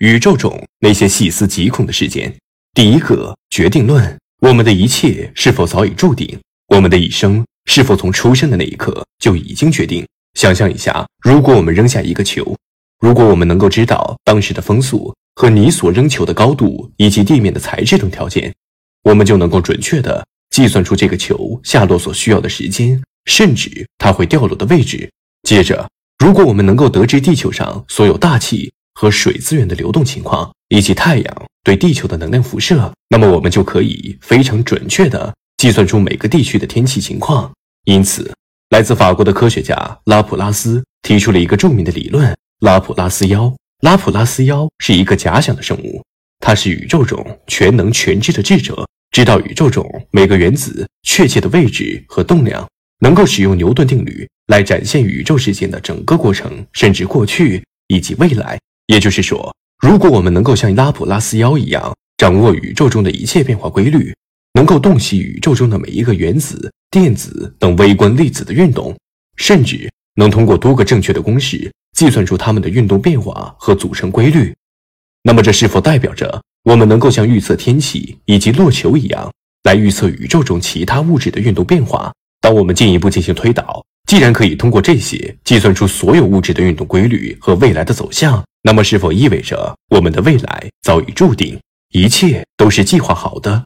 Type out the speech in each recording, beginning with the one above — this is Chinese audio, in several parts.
宇宙中那些细思极恐的事件。第一个决定论：我们的一切是否早已注定？我们的一生是否从出生的那一刻就已经决定？想象一下，如果我们扔下一个球，如果我们能够知道当时的风速和你所扔球的高度以及地面的材质等条件，我们就能够准确的计算出这个球下落所需要的时间，甚至它会掉落的位置。接着，如果我们能够得知地球上所有大气和水资源的流动情况，以及太阳对地球的能量辐射，那么我们就可以非常准确地计算出每个地区的天气情况。因此，来自法国的科学家拉普拉斯提出了一个著名的理论——拉普拉斯妖。拉普拉斯妖是一个假想的生物，它是宇宙中全能全知的智者，知道宇宙中每个原子确切的位置和动量，能够使用牛顿定律。来展现宇宙事件的整个过程，甚至过去以及未来。也就是说，如果我们能够像拉普拉斯妖一样掌握宇宙中的一切变化规律，能够洞悉宇宙中的每一个原子、电子等微观粒子的运动，甚至能通过多个正确的公式计算出它们的运动变化和组成规律，那么这是否代表着我们能够像预测天气以及落球一样，来预测宇宙中其他物质的运动变化？当我们进一步进行推导。既然可以通过这些计算出所有物质的运动规律和未来的走向，那么是否意味着我们的未来早已注定，一切都是计划好的，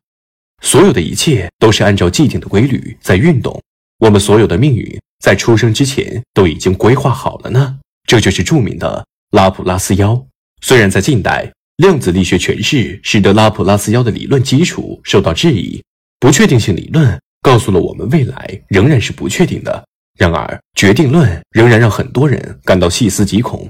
所有的一切都是按照既定的规律在运动？我们所有的命运在出生之前都已经规划好了呢？这就是著名的拉普拉斯妖。虽然在近代，量子力学诠释使得拉普拉斯妖的理论基础受到质疑，不确定性理论告诉了我们未来仍然是不确定的。然而，决定论仍然让很多人感到细思极恐。